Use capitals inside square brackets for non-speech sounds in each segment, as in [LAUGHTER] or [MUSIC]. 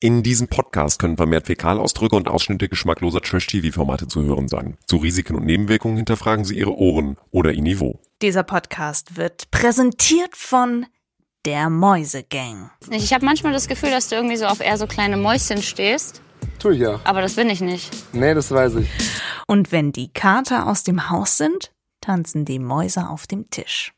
In diesem Podcast können vermehrt Fäkalausdrücke und Ausschnitte geschmackloser Trash-TV-Formate zu hören sein. Zu Risiken und Nebenwirkungen hinterfragen Sie Ihre Ohren oder Ihr Niveau. Dieser Podcast wird präsentiert von der Mäusegang. Ich habe manchmal das Gefühl, dass du irgendwie so auf eher so kleine Mäuschen stehst. Tu ich ja. Aber das bin ich nicht. Nee, das weiß ich. Und wenn die Kater aus dem Haus sind, tanzen die Mäuse auf dem Tisch.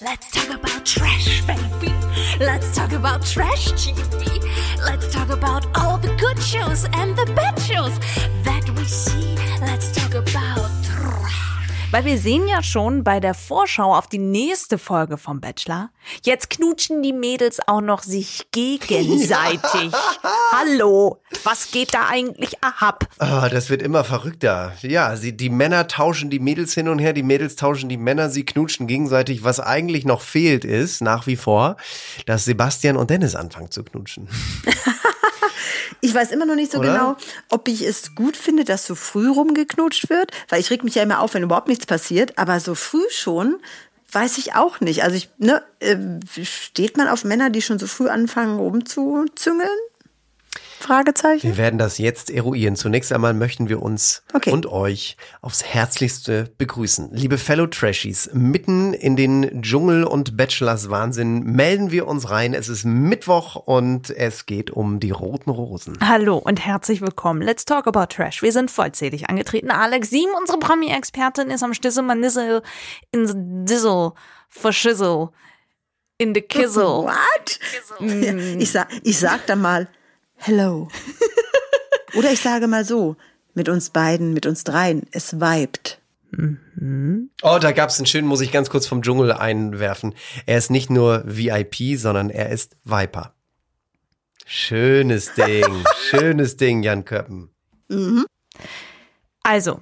Let's talk about trash, baby. Let's talk about trash TV. Let's talk about all the good shows and the bad shows that we see. Weil wir sehen ja schon bei der Vorschau auf die nächste Folge vom Bachelor, jetzt knutschen die Mädels auch noch sich gegenseitig. [LAUGHS] Hallo, was geht da eigentlich ab? Ah, das wird immer verrückter. Ja, sie, die Männer tauschen die Mädels hin und her, die Mädels tauschen die Männer, sie knutschen gegenseitig. Was eigentlich noch fehlt ist, nach wie vor, dass Sebastian und Dennis anfangen zu knutschen. [LAUGHS] Ich weiß immer noch nicht so Oder? genau, ob ich es gut finde, dass so früh rumgeknutscht wird, weil ich reg mich ja immer auf, wenn überhaupt nichts passiert, aber so früh schon weiß ich auch nicht. Also ich, ne, äh, steht man auf Männer, die schon so früh anfangen rumzuzüngeln? Fragezeichen. Wir werden das jetzt eruieren. Zunächst einmal möchten wir uns Okay. und euch aufs Herzlichste begrüßen. Liebe Fellow Trashies, mitten in den Dschungel und Bachelors Wahnsinn melden wir uns rein. Es ist Mittwoch und es geht um die roten Rosen. Hallo und herzlich willkommen. Let's talk about Trash. Wir sind vollzählig angetreten. Alex Sieben, unsere Promi-Expertin, ist am Stissel, man Nissel, in the Dizzle, for Shizzle, in the Kizzle. What? Ja, ich, sag, ich sag dann mal Hello. Oder ich sage mal so, mit uns beiden, mit uns dreien, es vibet. Oh, da gab's einen schönen, muss ich ganz kurz vom Dschungel einwerfen. Er ist nicht nur VIP, sondern er ist Viper. Schönes Ding, [LAUGHS] schönes Ding, Jan Köppen. Also,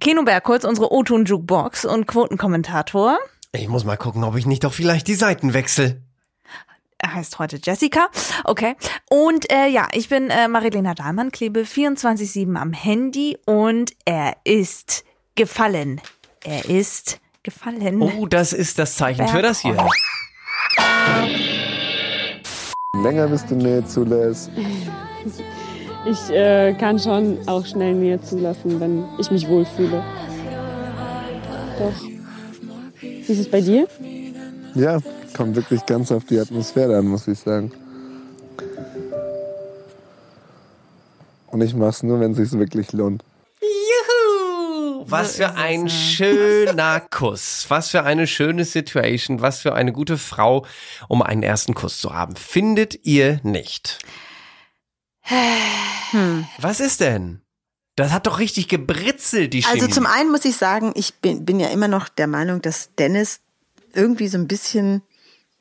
Keno Bergholz, unsere O-Ton-Jukebox und Quotenkommentator. Ich muss mal gucken, ob ich nicht doch vielleicht die Seiten wechsle. Er heißt heute Jessica. Okay. Und äh, ja, ich bin äh, Marilena Dahlmann, klebe 24-7 am Handy und er ist gefallen. Er ist gefallen. Oh, das ist das Zeichen für das hier. Länger bis du Nähe zulässt. Ich äh, kann schon auch schnell Nähe zulassen, wenn ich mich wohlfühle. Doch. Wie ist es bei dir? Ja, kommt wirklich ganz auf die Atmosphäre an, muss ich sagen. Und ich mach's nur, wenn es sich wirklich lohnt. Was für ein schöner Kuss. Was für eine schöne Situation. Was für eine gute Frau, um einen ersten Kuss zu haben. Findet ihr nicht? Was ist denn? Das hat doch richtig gebritzelt, die Chemie. Also zum einen muss ich sagen, ich bin, bin ja immer noch der Meinung, dass Dennis irgendwie so ein bisschen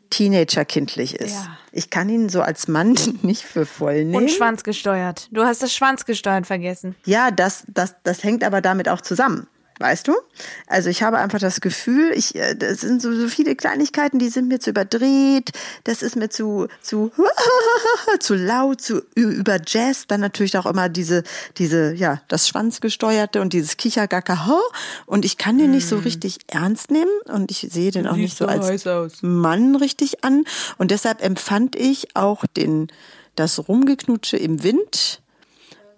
Teenager-kindlich ist. Ja. Ich kann ihn so als Mann [LAUGHS] nicht für voll nehmen. Und schwanzgesteuert. Du hast das Schwanzgesteuert vergessen. Ja, das, das, das hängt aber damit auch zusammen. Weißt du? Also ich habe einfach das Gefühl, ich, äh, das sind so, so viele Kleinigkeiten, die sind mir zu überdreht, das ist mir zu, zu, [LAUGHS] zu laut, zu über Jazz, dann natürlich auch immer diese, diese, ja, das Schwanzgesteuerte und dieses Kichergacker, und ich kann den nicht so richtig ernst nehmen und ich sehe den auch nicht so als Mann richtig an. Und deshalb empfand ich auch den, das Rumgeknutsche im Wind,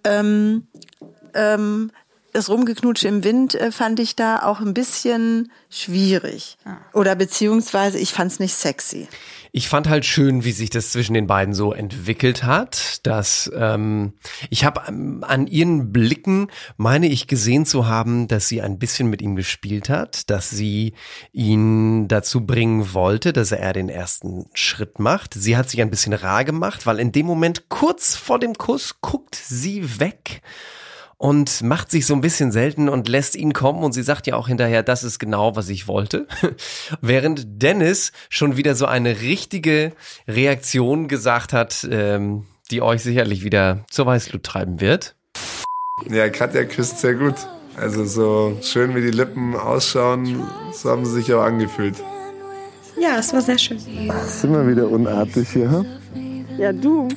ähm, ähm, das Rumgeknutsche im Wind äh, fand ich da auch ein bisschen schwierig. Oder beziehungsweise ich fand es nicht sexy. Ich fand halt schön, wie sich das zwischen den beiden so entwickelt hat. Dass ähm, ich habe ähm, an ihren Blicken meine ich gesehen zu haben, dass sie ein bisschen mit ihm gespielt hat, dass sie ihn dazu bringen wollte, dass er den ersten Schritt macht. Sie hat sich ein bisschen rar gemacht, weil in dem Moment kurz vor dem Kuss guckt sie weg und macht sich so ein bisschen selten und lässt ihn kommen und sie sagt ja auch hinterher, das ist genau, was ich wollte. [LAUGHS] Während Dennis schon wieder so eine richtige Reaktion gesagt hat, ähm, die euch sicherlich wieder zur Weißglut treiben wird. Ja, Katja küsst sehr gut. Also so schön wie die Lippen ausschauen, so haben sie sich auch angefühlt. Ja, es war sehr schön. Ist immer wieder unartig hier, hm? Ja, du.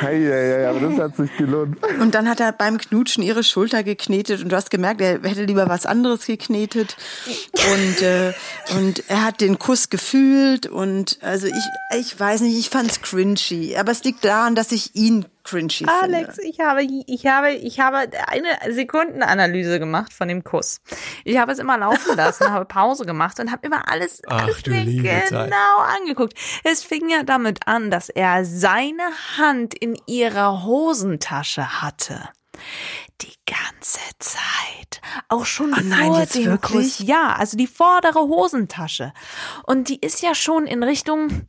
Hei, hei, hei, aber das hat sich gelohnt. Und dann hat er beim Knutschen ihre Schulter geknetet und du hast gemerkt, er hätte lieber was anderes geknetet. Und, äh, und er hat den Kuss gefühlt und also ich, ich weiß nicht, ich fand's cringy. Aber es liegt daran, dass ich ihn cringy Alex, finde. ich habe, ich habe, ich habe eine Sekundenanalyse gemacht von dem Kuss. Ich habe es immer laufen lassen, [LAUGHS] habe Pause gemacht und habe immer alles, Ach, alles du mir liebe genau Zeit. angeguckt. Es fing ja damit an, dass er seine Hand in ihrer Hosentasche hatte. Die ganze Zeit. Auch schon Oh nein, vor jetzt dem wirklich? Kuss. Ja, also die vordere Hosentasche. Und die ist ja schon in Richtung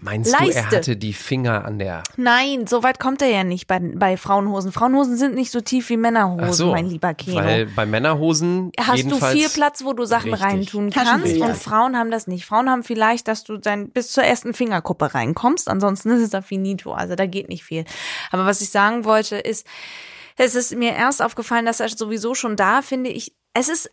Meinst du, er Leiste. hatte die Finger an der. Nein, so weit kommt er ja nicht bei, bei Frauenhosen. Frauenhosen sind nicht so tief wie Männerhosen, so, mein lieber Keno. Weil bei Männerhosen Hast du viel Platz, wo du Sachen Richtig. reintun kannst und Frauen haben das nicht. Frauen haben vielleicht, dass du dann bis zur ersten Fingerkuppe reinkommst, ansonsten ist es da finito, also da geht nicht viel. Aber was ich sagen wollte ist, es ist mir erst aufgefallen, dass er sowieso schon da, finde ich, es ist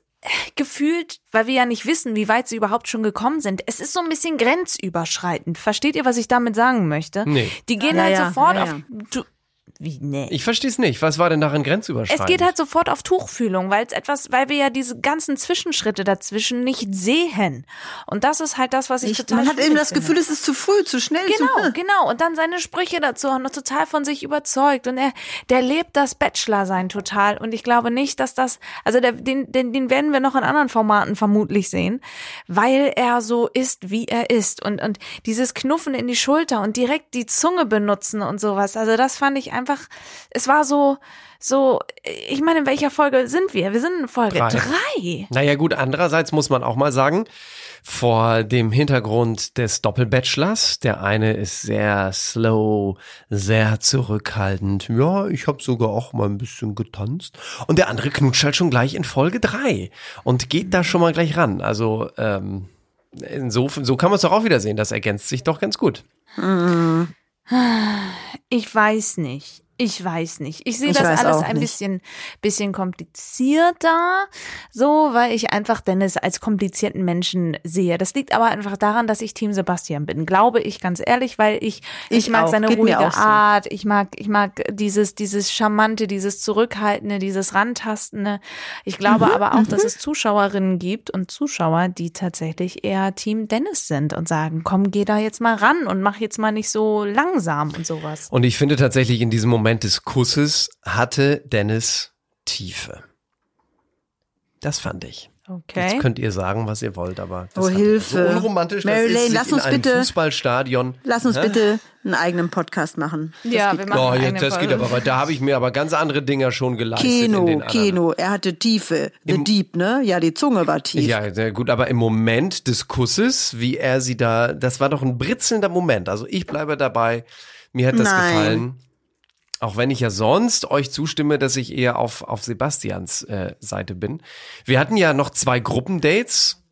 gefühlt, weil wir ja nicht wissen, wie weit sie überhaupt schon gekommen sind. Es ist so ein bisschen grenzüberschreitend. Versteht ihr, was ich damit sagen möchte? Nee. Die gehen Ja, halt ja, sofort ja, auf. Wie, nee. Ich verstehe es nicht. Was war denn darin grenzüberschreitend? Es geht halt sofort auf Tuchfühlung, weil es etwas, weil wir ja diese ganzen Zwischenschritte dazwischen nicht sehen. Und das ist halt das, was ich, Ich, total man hat eben das finde. Gefühl, es ist zu früh, zu schnell. Genau, zu, genau. Und dann seine Sprüche dazu und total von sich überzeugt. Und er, der lebt das Bachelor-Sein total. Und ich glaube nicht, dass das, also der, den, den, den werden wir noch in anderen Formaten vermutlich sehen, weil er so ist, wie er ist. Und, und dieses Knuffen in die Schulter und direkt die Zunge benutzen und sowas. Also das fand ich einfach, es war so, so, ich meine, in welcher Folge sind wir? Wir sind in Folge Drei. drei. Naja gut, andererseits muss man auch mal sagen, vor dem Hintergrund des Doppelbachelors, der eine ist sehr slow, sehr zurückhaltend. Ja, ich habe sogar auch mal ein bisschen getanzt. Und der andere knutscht halt schon gleich in Folge drei und geht da schon mal gleich ran. Also ähm, insofern, so kann man es doch auch wieder sehen. Das ergänzt sich doch ganz gut. [SIGHS] Ich weiß nicht. Ich weiß nicht. Ich sehe Ich das alles ein nicht. bisschen, bisschen komplizierter, so, weil ich einfach Dennis als komplizierten Menschen sehe. Das liegt aber einfach daran, dass ich Team Sebastian bin, glaube ich ganz ehrlich, weil ich, ich, Ich mag auch. seine Geht ruhige auch so. Art, ich mag, ich mag dieses, dieses charmante, dieses zurückhaltende, dieses rantastende. Ich glaube Mhm, aber auch, dass es Zuschauerinnen gibt und Zuschauer, die tatsächlich eher Team Dennis sind und sagen, komm, geh da jetzt mal ran und mach jetzt mal nicht so langsam und sowas. Und ich finde tatsächlich in diesem Moment des Kusses hatte Dennis Tiefe. Das fand ich. Okay. Jetzt könnt ihr sagen, was ihr wollt, aber das Oh, Hilfe. so unromantisch das Mary ist, Lane, sich lass in uns einem bitte- Fußballstadion. Lass uns Hä? bitte einen eigenen Podcast machen. Ja, wir machen Oh, jetzt, das Folge. geht aber, da habe ich mir aber ganz andere Dinger schon geleistet. in Keno, den anderen. Keno, er hatte Tiefe. The Deep, ne? Ja, die Zunge war tief. Ja, sehr gut, aber im Moment des Kusses, wie er sie da, das war doch ein britzelnder Moment. Also ich bleibe dabei. Mir hat das Nein. gefallen. Auch wenn ich ja sonst euch zustimme, dass ich eher auf, auf Sebastians äh, Seite bin. Wir hatten ja noch zwei Gruppendates.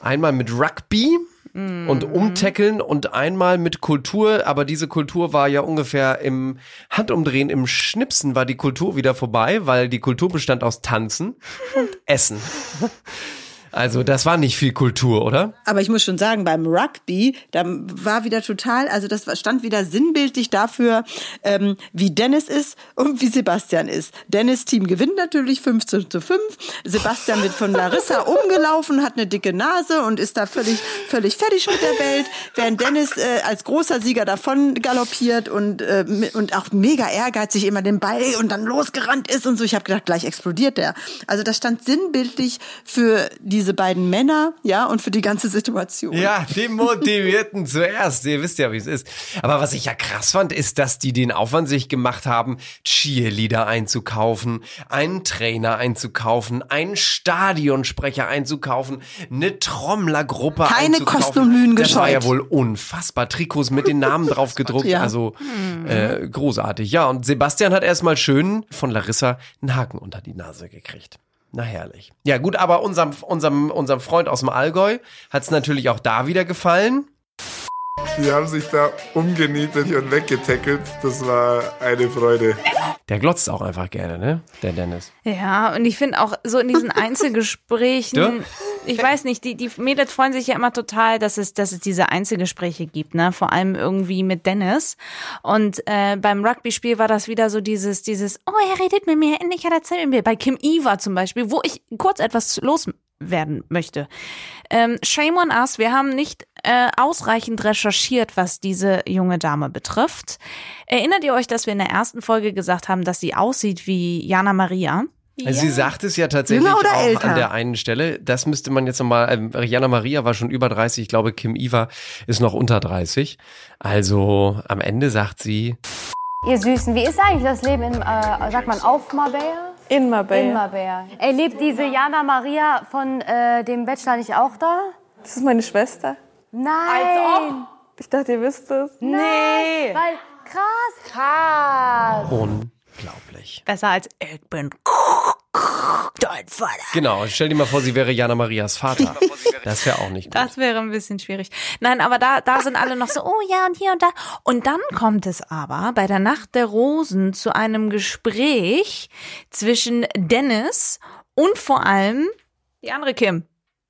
Einmal mit Rugby und Umtackeln und einmal mit Kultur. Aber diese Kultur war ja ungefähr im Handumdrehen, im Schnipsen war die Kultur wieder vorbei, weil die Kultur bestand aus Tanzen und Essen. [LAUGHS] Also das war nicht viel Kultur, oder? Aber ich muss schon sagen, beim Rugby, da war wieder total, also das stand wieder sinnbildlich dafür, ähm, wie Dennis ist und wie Sebastian ist. Dennis Team gewinnt natürlich 15 zu 5. Sebastian wird von Larissa [LAUGHS] umgelaufen, hat eine dicke Nase und ist da völlig, völlig fertig mit der Welt, während Dennis äh, als großer Sieger davon galoppiert und, äh, und auch mega ehrgeizig immer den Ball und dann losgerannt ist und so. Ich habe gedacht, gleich explodiert der. Also das stand sinnbildlich für diese beiden Männer, ja, und für die ganze Situation. Ja, die motivierten [LAUGHS] zuerst. Ihr wisst ja, wie es ist. Aber was ich ja krass fand, ist, dass die den Aufwand sich gemacht haben, Cheerleader einzukaufen, einen Trainer einzukaufen, einen Stadionsprecher einzukaufen, eine Trommlergruppe Keine einzukaufen. Kosten und Mühen Das war ja gescheut. wohl unfassbar. Trikots mit den Namen drauf [LAUGHS] gedruckt. Ja. Also äh, großartig. Ja, und Sebastian hat erstmal schön von Larissa einen Haken unter die Nase gekriegt. Na herrlich. Ja gut, aber unserem, unserem, unserem Freund aus dem Allgäu hat es natürlich auch da wieder gefallen. Die haben sich da umgenietet und weggetackelt. Das war eine Freude. Der glotzt auch einfach gerne, ne? Der Dennis. Ja, und ich finde auch so in diesen [LAUGHS] Einzelgesprächen? Ich weiß nicht, die, die Mädels freuen sich ja immer total, dass es, dass es diese Einzelgespräche gibt, ne? Vor allem irgendwie mit Dennis. Und äh, beim Rugby-Spiel war das wieder so dieses, dieses, oh, er redet mit mir, endlich hat er erzählt mir. Bei Kim Eva zum Beispiel, wo ich kurz etwas loswerden möchte. Ähm, shame on us, wir haben nicht äh, ausreichend recherchiert, was diese junge Dame betrifft. Erinnert ihr euch, dass wir in der ersten Folge gesagt haben, dass sie aussieht wie Jana Maria? Also sie sagt es ja tatsächlich auch älter? an der einen Stelle. Das müsste man jetzt nochmal, ähm, Rihanna Maria war schon über 30, ich glaube Kim Iva ist noch unter 30. Also am Ende sagt sie, Ihr Süßen, wie ist eigentlich das Leben in, äh, sagt man, auf Marbella? In Marbella. In Marbella. Ey, lebt diese Jana Maria von äh, dem Bachelor nicht auch da? Das ist meine Schwester. Nein. Ich dachte, ihr wisst es. Nee. Weil, krass. Krass. Unglaublich. Besser als ich bin dein Vater. Genau, stell dir mal vor, sie wäre Jana Marias Vater. Das wäre auch nicht gut. Das wäre ein bisschen schwierig. Nein, aber da, da sind alle noch so, oh ja, und hier und da. Und dann kommt es aber bei der Nacht der Rosen zu einem Gespräch zwischen Dennis und vor allem die andere Kim.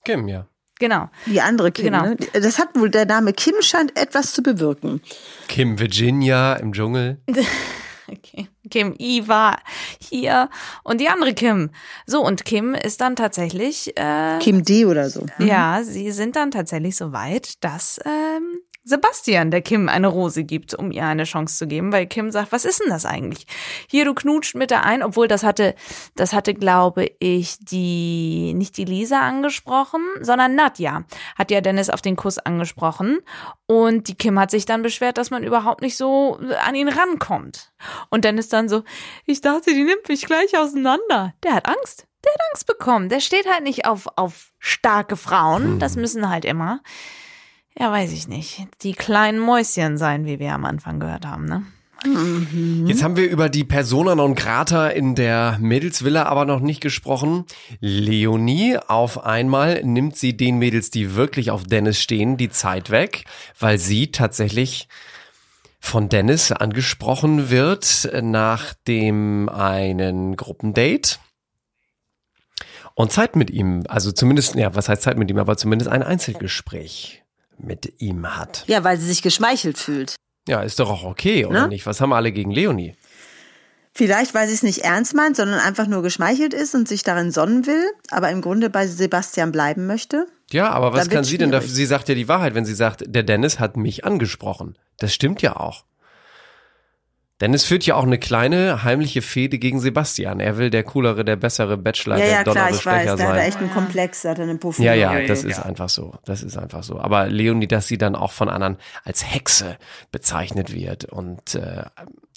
Kim, ja. Genau. Die andere Kim. Genau. Ne? Das hat wohl der Name Kim scheint etwas zu bewirken. Kim Virginia im Dschungel. [LAUGHS] [LAUGHS] Okay. Kim Iva hier und die andere Kim. So, und Kim ist dann tatsächlich, äh, Kim D oder so. ja, sie sind dann tatsächlich so weit, dass ähm, Sebastian der Kim eine Rose gibt, um ihr eine Chance zu geben, weil Kim sagt, was ist denn das eigentlich? Hier, du knutscht mit der ein, obwohl das hatte, das hatte, glaube ich, die, nicht die Lisa angesprochen, sondern Nadja hat ja Dennis auf den Kuss angesprochen und die Kim hat sich dann beschwert, dass man überhaupt nicht so an ihn rankommt. Und Dennis dann so, ich dachte, die nimmt mich gleich auseinander. Der hat Angst. Der hat Angst bekommen. Der steht halt nicht auf, auf starke Frauen. Das müssen halt immer ja, weiß ich nicht, die kleinen Mäuschen sein, wie wir am Anfang gehört haben, ne? Jetzt haben wir über die Persona non grata in der Mädelsvilla aber noch nicht gesprochen. Leonie, auf einmal nimmt sie den Mädels, die wirklich auf Dennis stehen, die Zeit weg, weil sie tatsächlich von Dennis angesprochen wird nach dem einen Gruppendate. Und Zeit mit ihm, also zumindest, ja, was heißt Zeit mit ihm, aber zumindest ein Einzelgespräch mit ihm hat. Ja, weil sie sich geschmeichelt fühlt. Ja, ist doch auch okay, oder Ne? nicht? Was haben alle gegen Leonie? Vielleicht, weil sie es nicht ernst meint, sondern einfach nur geschmeichelt ist und sich darin sonnen will, aber im Grunde bei Sebastian bleiben möchte. Ja, aber was Dann kann sie denn dafür? Sie sagt ja die Wahrheit, wenn sie sagt, der Dennis hat mich angesprochen. Das stimmt ja auch. Dennis führt ja auch eine kleine heimliche Fehde gegen Sebastian. Er will der coolere, der bessere Bachelor, ja, der ja, klar, ich weiß. Sprecher Der hat sein. echt einen Komplex, der hat einen Puff. Ja, ja, das ist einfach so. Das ist einfach so. Aber Leonie, dass sie dann auch von anderen als Hexe bezeichnet wird und äh,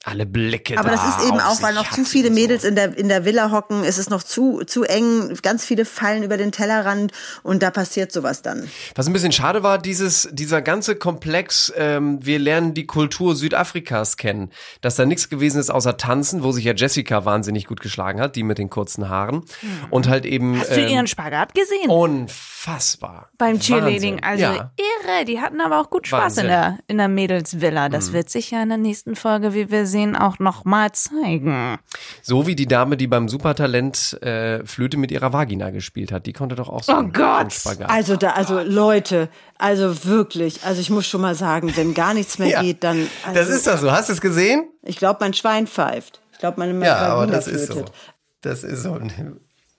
alle Blicke Aber da das ist eben auch, weil noch zu viele und so. Mädels in der, in der Villa hocken, ist es noch zu, zu eng, ganz viele fallen über den Tellerrand und da passiert sowas dann. Was ein bisschen schade war, dieses, dieser ganze Komplex, ähm, wir lernen die Kultur Südafrikas kennen, dass da nichts gewesen ist außer Tanzen, wo sich ja Jessica wahnsinnig gut geschlagen hat, die mit den kurzen Haaren. Und halt eben. Hast du ähm, ihren Spagat gesehen? Unfassbar. Beim Cheerleading. Wahnsinn. Also ja. irre. Die hatten aber auch gut Spaß Wahnsinn. in der, in der Mädelsvilla. Das wird sich ja in der nächsten Folge, wie wir sehen, auch nochmal zeigen. So wie die Dame, die beim Supertalent äh, Flöte mit ihrer Vagina gespielt hat. Die konnte doch auch so Oh Gott. Spagat. Also da, also Leute, also wirklich, also ich muss schon mal sagen, wenn gar nichts mehr [LAUGHS] Ja. geht, dann. Also, das ist doch so. Hast du es gesehen? Ich glaube, mein Schwein pfeift. Ich glaube, meine Ja, aber Vagina das ist so. flötet. Das ist so.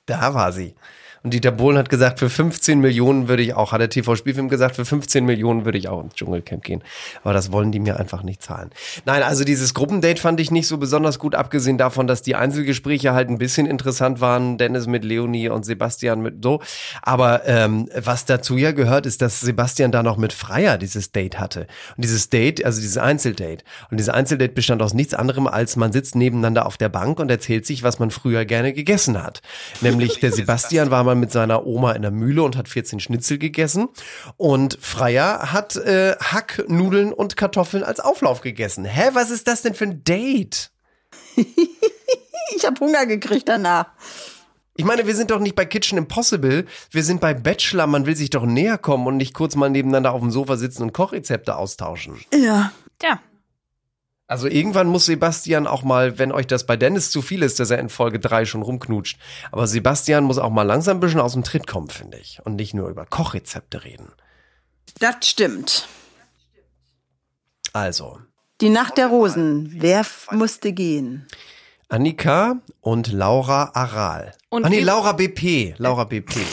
Da war sie. Und Dieter Bohlen hat gesagt, für 15 Millionen würde ich auch, hat der TV-Spielfilm gesagt, für 15 Millionen würde ich auch ins Dschungelcamp gehen. Aber das wollen die mir einfach nicht zahlen. Nein, also dieses Gruppendate fand ich nicht so besonders gut, abgesehen davon, dass die Einzelgespräche halt ein bisschen interessant waren. Dennis mit Leonie und Sebastian mit so. Aber ähm, was dazu ja gehört, ist, dass Sebastian da noch mit Freier dieses Date hatte. Und dieses Date, also dieses Einzeldate. Und dieses Einzeldate bestand aus nichts anderem, als man sitzt nebeneinander auf der Bank und erzählt sich, was man früher gerne gegessen hat. Nämlich der Sebastian war mal mit seiner Oma in der Mühle und hat 14 Schnitzel gegessen. Und Freier hat äh, Hack, Nudeln und Kartoffeln als Auflauf gegessen. Hä, was ist das denn für ein Date? [LAUGHS] Ich habe Hunger gekriegt danach. Ich meine, wir sind doch nicht bei Kitchen Impossible, wir sind bei Bachelor, man will sich doch näher kommen und nicht kurz mal nebeneinander auf dem Sofa sitzen und Kochrezepte austauschen. Ja. Tja. Also irgendwann muss Sebastian auch mal, wenn euch das bei Dennis zu viel ist, dass er in Folge 3 schon rumknutscht. Aber Sebastian muss auch mal langsam ein bisschen aus dem Tritt kommen, finde ich. Und nicht nur über Kochrezepte reden. Das stimmt. Also, Die Nacht der Rosen. Wer musste gehen? Annika und Laura Aral. Und ah nee, Laura BP. Laura BP. [LAUGHS]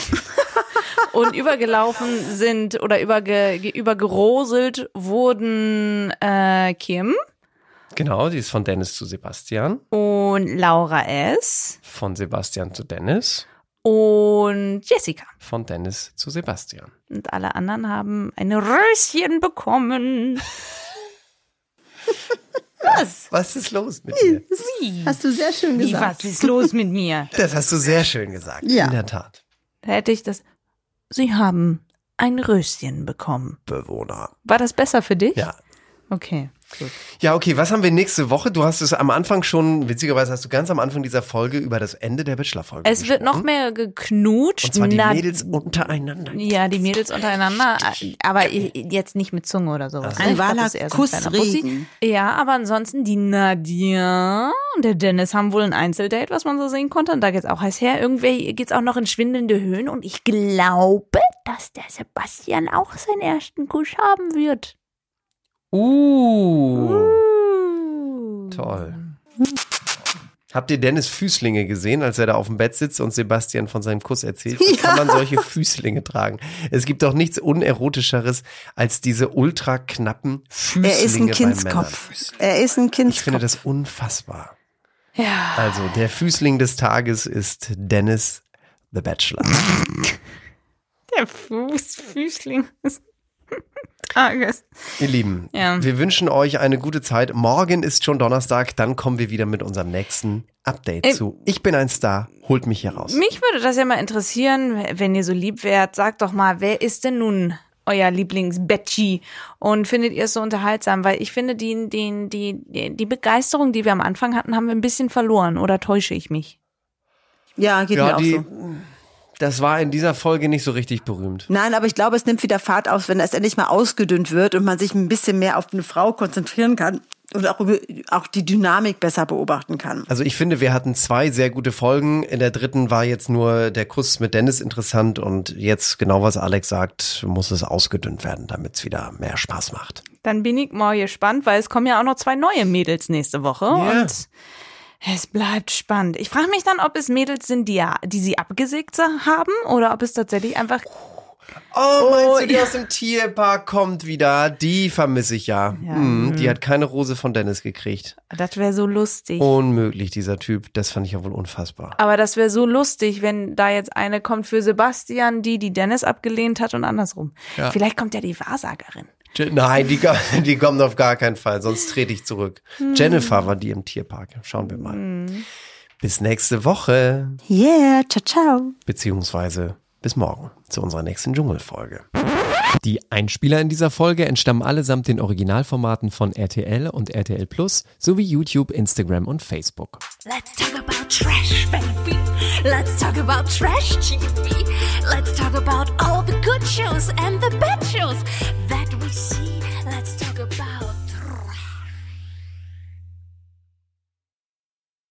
[LAUGHS] Und übergelaufen sind oder überge, ge- übergeroselt wurden äh, Kim genau, die ist von Dennis zu Sebastian. und Laura S. Von Sebastian zu Dennis. und Jessica. Von Dennis zu Sebastian. Und alle anderen haben ein Röschen bekommen. Was? Was ist los mit dir? Hast du sehr schön Wie, gesagt. was ist los mit mir? Das hast du sehr schön gesagt. Ja. In der Tat. Da hätte ich das. Sie haben ein Röschen bekommen. Bewohner. War das besser für dich? Ja. Okay, gut. Ja, okay, was haben wir nächste Woche? Du hast es am Anfang schon, witzigerweise hast du ganz am Anfang dieser Folge über das Ende der Bachelor-Folge Es wird noch gesprochen. mehr geknutscht. Und zwar die Na- Mädels untereinander. Ja, die Mädels untereinander, aber jetzt nicht mit Zunge oder sowas. Ein Ich glaub, wahrer das ist eher so ein Bussi. Kussregen. Ja, aber ansonsten die Nadia und der Dennis haben wohl ein Einzeldate, was man so sehen konnte. Und da geht's auch heiß her. Irgendwie geht's auch noch in schwindelnde Höhen. Und ich glaube, dass der Sebastian auch seinen ersten Kuss haben wird. Uh. Toll. Habt ihr Dennis Füßlinge gesehen, als er da auf dem Bett sitzt und Sebastian von seinem Kuss erzählt? Wie [LAUGHS] kann man solche Füßlinge tragen? Es gibt doch nichts unerotischeres als diese ultra knappen Füßlinge Er ist ein Kindskopf. Er ist ein Ich finde Kindskopf. das unfassbar. Ja. Also, der Füßling des Tages ist Dennis the Bachelor. [LAUGHS] Der Fuß, Füßling. Tages. Ihr Lieben, Ja. wir wünschen euch eine gute Zeit. Morgen ist schon Donnerstag, dann kommen wir wieder mit unserem nächsten Update Äh, zu. Ich bin ein Star, holt mich hier raus. Mich würde das ja mal interessieren, wenn ihr so lieb wärt. Sagt doch mal, wer ist denn nun euer Lieblings-Betschi? Und findet ihr es so unterhaltsam? Weil ich finde, die, die, die, die Begeisterung, die wir am Anfang hatten, haben wir ein bisschen verloren. Oder täusche ich mich? Ja, geht mir Ja, auch die, so. Das war in dieser Folge nicht so richtig berühmt. Nein, aber ich glaube, es nimmt wieder Fahrt auf, wenn es endlich mal ausgedünnt wird und man sich ein bisschen mehr auf eine Frau konzentrieren kann und auch, über- auch die Dynamik besser beobachten kann. Also ich finde, wir hatten zwei sehr gute Folgen. In der dritten war jetzt nur der Kuss mit Dennis interessant und jetzt, genau was Alex sagt, muss es ausgedünnt werden, damit es wieder mehr Spaß macht. Dann bin ich mal gespannt, weil es kommen ja auch noch zwei neue Mädels nächste Woche. Ja. Und es bleibt spannend. Ich frage mich dann, ob es Mädels sind, die, ja, die sie abgesägt haben oder ob es tatsächlich einfach Oh, meinst du, die aus dem Tierpark kommt wieder? Die vermisse ich ja. Ja. Hm, die hat keine Rose von Dennis gekriegt. Das wäre so lustig. Unmöglich, dieser Typ. Das fand ich ja wohl unfassbar. Aber das wäre so lustig, wenn da jetzt eine kommt für Sebastian, die die Dennis abgelehnt hat und andersrum. Ja. Vielleicht kommt ja die Wahrsagerin. Nein, die, [LAUGHS] die kommt auf gar keinen Fall, sonst trete ich zurück. Jennifer war die im Tierpark. Schauen wir mal. Bis nächste Woche. Yeah, ciao, ciao. Beziehungsweise bis morgen zu unserer nächsten Dschungelfolge. Die Einspieler in dieser Folge entstammen allesamt den Originalformaten von RTL und RTL Plus sowie YouTube, Instagram und Facebook. Let's talk about trash, baby. Let's talk about trash TV. Let's talk about all the good shows and the bad shows